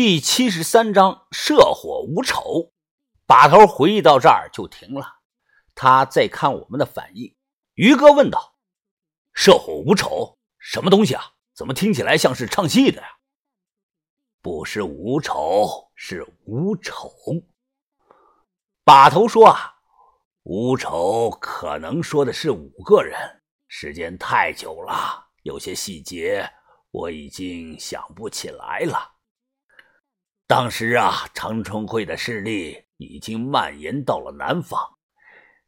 第七十三章射火无丑。把头回忆到这儿就停了，他在看我们的反应。于哥问道：“射火无丑什么东西啊？怎么听起来像是唱戏的呀？”“不是无丑，是无丑。”把头说：“啊，无丑可能说的是五个人。时间太久了，有些细节我已经想不起来了。”当时啊，长春会的势力已经蔓延到了南方，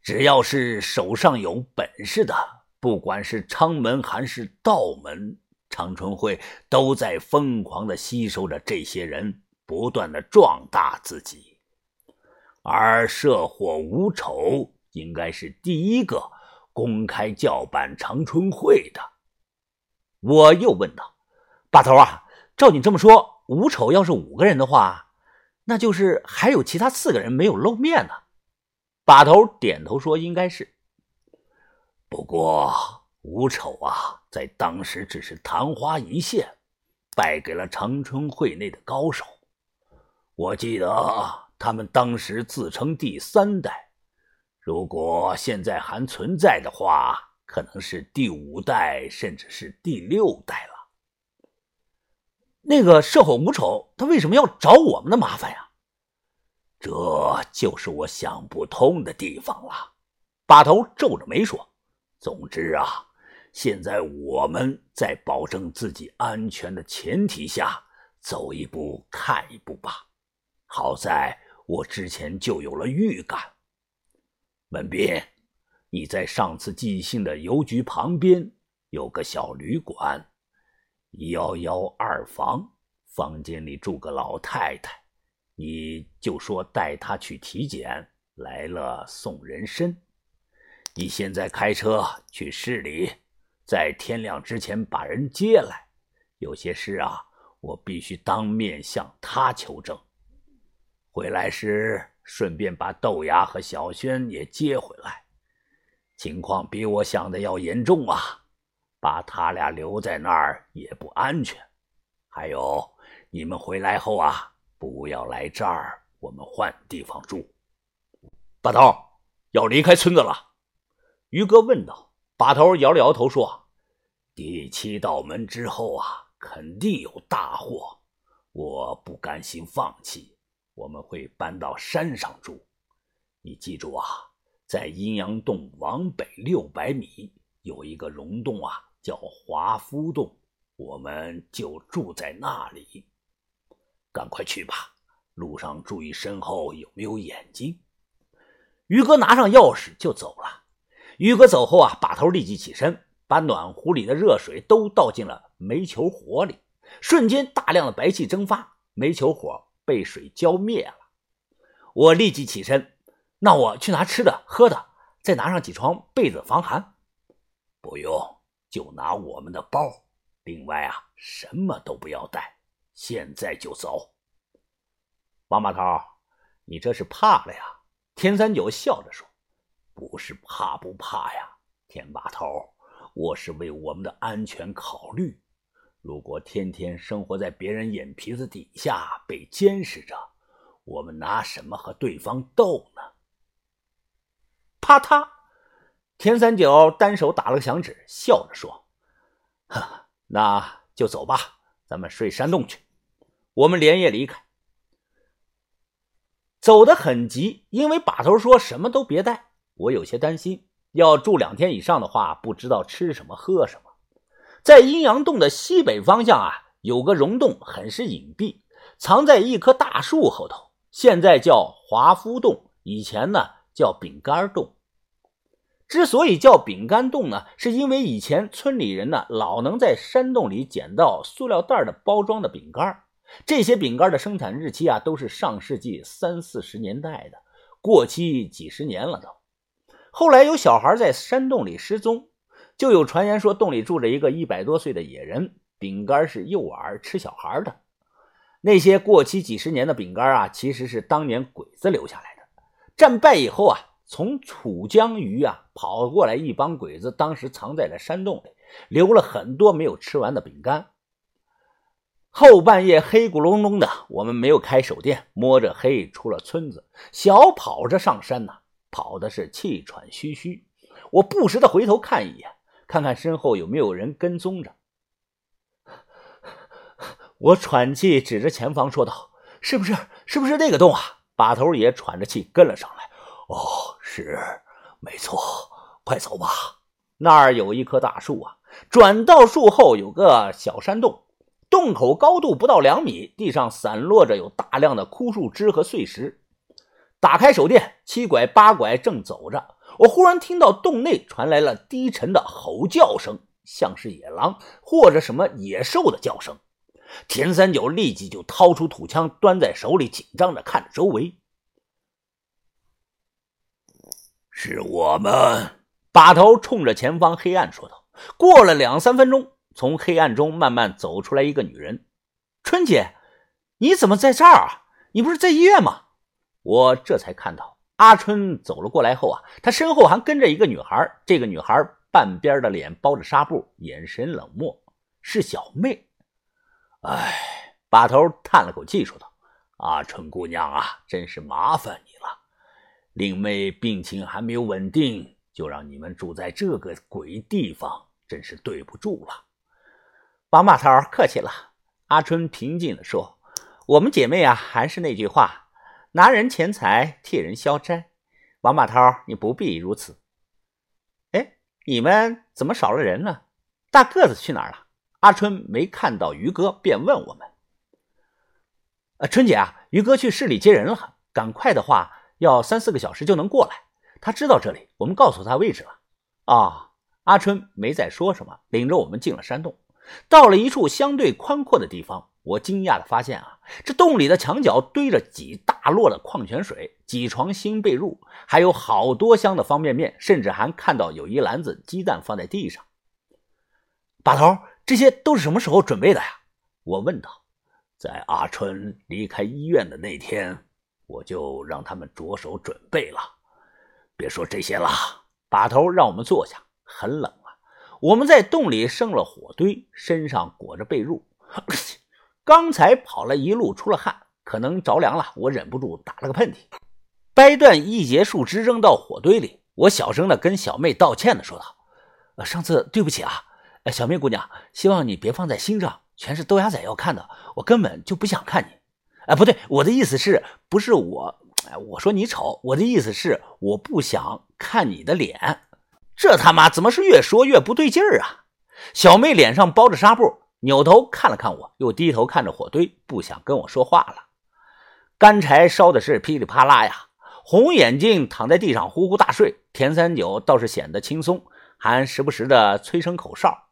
只要是手上有本事的，不管是昌门还是道门，长春会都在疯狂的吸收着这些人，不断的壮大自己。而社火无丑应该是第一个公开叫板长春会的。我又问道：“把头啊，照你这么说。”五丑要是五个人的话，那就是还有其他四个人没有露面呢。把头点头说：“应该是。”不过五丑啊，在当时只是昙花一现，败给了长春会内的高手。我记得他们当时自称第三代，如果现在还存在的话，可能是第五代，甚至是第六代了。那个射火无丑，他为什么要找我们的麻烦呀？这就是我想不通的地方了。把头皱着眉说：“总之啊，现在我们在保证自己安全的前提下，走一步看一步吧。好在我之前就有了预感。文斌，你在上次寄信的邮局旁边有个小旅馆。”幺幺二房房间里住个老太太，你就说带她去体检来了送人参。你现在开车去市里，在天亮之前把人接来。有些事啊，我必须当面向他求证。回来时顺便把豆芽和小轩也接回来。情况比我想的要严重啊！把他俩留在那儿也不安全。还有，你们回来后啊，不要来这儿，我们换地方住。把头要离开村子了，于哥问道。把头摇了摇头说：“第七道门之后啊，肯定有大祸，我不甘心放弃，我们会搬到山上住。你记住啊，在阴阳洞往北六百米有一个溶洞啊。”叫华夫洞，我们就住在那里。赶快去吧，路上注意身后有没有眼睛。于哥拿上钥匙就走了。于哥走后啊，把头立即起身，把暖壶里的热水都倒进了煤球火里，瞬间大量的白气蒸发，煤球火被水浇灭了。我立即起身，那我去拿吃的喝的，再拿上几床被子防寒。不用。就拿我们的包，另外啊，什么都不要带，现在就走。王把头，你这是怕了呀？田三九笑着说：“不是怕不怕呀，田把头，我是为我们的安全考虑。如果天天生活在别人眼皮子底下被监视着，我们拿什么和对方斗呢？”啪嗒。田三九单手打了个响指，笑着说：“哈，那就走吧，咱们睡山洞去。”我们连夜离开，走得很急，因为把头说什么都别带。我有些担心，要住两天以上的话，不知道吃什么喝什么。在阴阳洞的西北方向啊，有个溶洞，很是隐蔽，藏在一棵大树后头，现在叫华夫洞，以前呢叫饼干洞。之所以叫饼干洞呢，是因为以前村里人呢老能在山洞里捡到塑料袋的包装的饼干，这些饼干的生产日期啊都是上世纪三四十年代的，过期几十年了都。后来有小孩在山洞里失踪，就有传言说洞里住着一个一百多岁的野人，饼干是诱饵吃小孩的。那些过期几十年的饼干啊，其实是当年鬼子留下来的。战败以后啊。从楚江鱼啊跑过来一帮鬼子，当时藏在了山洞里，留了很多没有吃完的饼干。后半夜黑咕隆咚的，我们没有开手电，摸着黑出了村子，小跑着上山呢，跑的是气喘吁吁。我不时的回头看一眼，看看身后有没有人跟踪着。我喘气，指着前方说道：“是不是？是不是那个洞啊？”把头也喘着气跟了上来。哦，是，没错，快走吧。那儿有一棵大树啊，转到树后有个小山洞。洞口高度不到两米，地上散落着有大量的枯树枝和碎石。打开手电，七拐八拐正走着，我忽然听到洞内传来了低沉的吼叫声，像是野狼或者什么野兽的叫声。田三九立即就掏出土枪，端在手里，紧张着看着周围。是我们，把头冲着前方黑暗说道。过了两三分钟。从黑暗中慢慢走出来一个女人，春姐，你怎么在这儿啊？你不是在医院吗？我这才看到阿春走了过来后啊，她身后还跟着一个女孩。这个女孩半边的脸包着纱布，眼神冷漠，是小妹。哎，把头叹了口气说道：“阿春姑娘啊，真是麻烦你。令妹病情还没有稳定，就让你们住在这个鬼地方，真是对不住了。”王马头客气了，阿春平静地说：“我们姐妹啊，还是那句话，拿人钱财替人消灾。王马头，你不必如此。哎，你们怎么少了人呢？大个子去哪儿了？”阿春没看到于哥，便问我们：“呃，春姐啊，于哥去市里接人了，赶快的话要三四个小时就能过来。他知道这里，我们告诉他位置了。”啊，阿春没再说什么，领着我们进了山洞。到了一处相对宽阔的地方，我惊讶地发现啊，这洞里的墙角堆着几大摞的矿泉水，几床新被褥，还有好多箱的方便面，甚至还看到有一篮子鸡蛋放在地上。把头，这些都是什么时候准备的呀？我问道。在阿春离开医院的那天，我就让他们着手准备了。别说这些了，把头让我们坐下，很冷啊。我们在洞里生了火堆，身上裹着被褥。刚才跑了一路，出了汗，可能着凉了。我忍不住打了个喷嚏，掰断一截树枝扔到火堆里。我小声的跟小妹道歉的说道：“呃，上次对不起啊，小妹姑娘，希望你别放在心上。全是豆芽仔要看的，我根本就不想看你。哎，不对，我的意思是不是我？哎，我说你丑，我的意思是我不想看你的脸。”这他妈怎么是越说越不对劲儿啊！小妹脸上包着纱布，扭头看了看我，又低头看着火堆，不想跟我说话了。干柴烧的是噼里啪啦呀，红眼睛躺在地上呼呼大睡。田三九倒是显得轻松，还时不时的吹声口哨。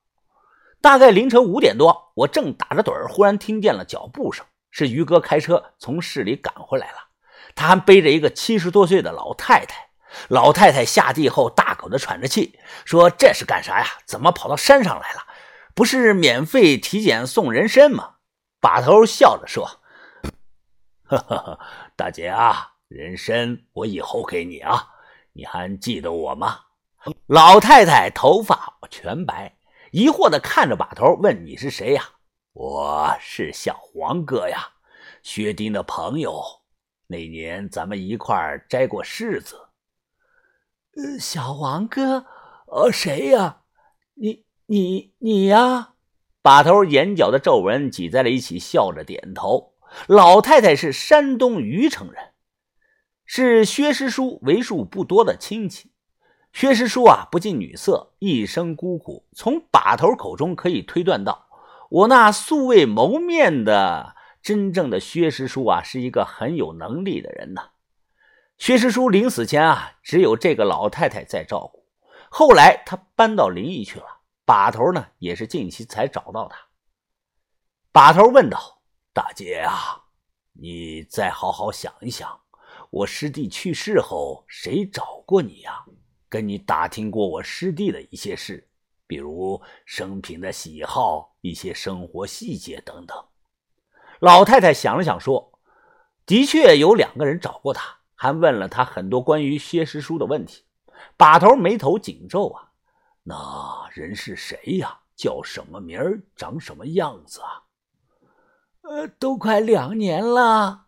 大概凌晨五点多，我正打着盹儿，忽然听见了脚步声，是于哥开车从市里赶回来了，他还背着一个七十多岁的老太太。老太太下地后大口的喘着气，说：“这是干啥呀？怎么跑到山上来了？不是免费体检送人参吗？”把头笑着说：“ 哈哈，大姐啊，人参我以后给你啊，你还记得我吗？”老太太头发全白，疑惑的看着把头，问：“你是谁呀？”“我是小黄哥呀，薛丁的朋友。那年咱们一块摘过柿子。”小王哥，呃，谁呀？你你你呀？把头眼角的皱纹挤在了一起，笑着点头。老太太是山东虞城人，是薛师叔为数不多的亲戚。薛师叔啊，不近女色，一生孤苦。从把头口中可以推断到，我那素未谋面的真正的薛师叔啊，是一个很有能力的人呐。薛师叔临死前啊，只有这个老太太在照顾。后来他搬到临沂去了。把头呢，也是近期才找到他。把头问道：“大姐啊，你再好好想一想，我师弟去世后，谁找过你呀？跟你打听过我师弟的一些事，比如生平的喜好、一些生活细节等等。”老太太想了想说：“的确有两个人找过他。”还问了他很多关于薛师叔的问题，把头眉头紧皱啊，那人是谁呀？叫什么名儿？长什么样子啊？呃，都快两年了，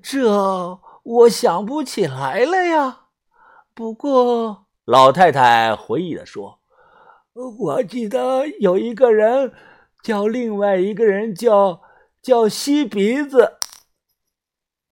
这我想不起来了呀。不过，老太太回忆的说：“我记得有一个人叫另外一个人叫叫吸鼻子。”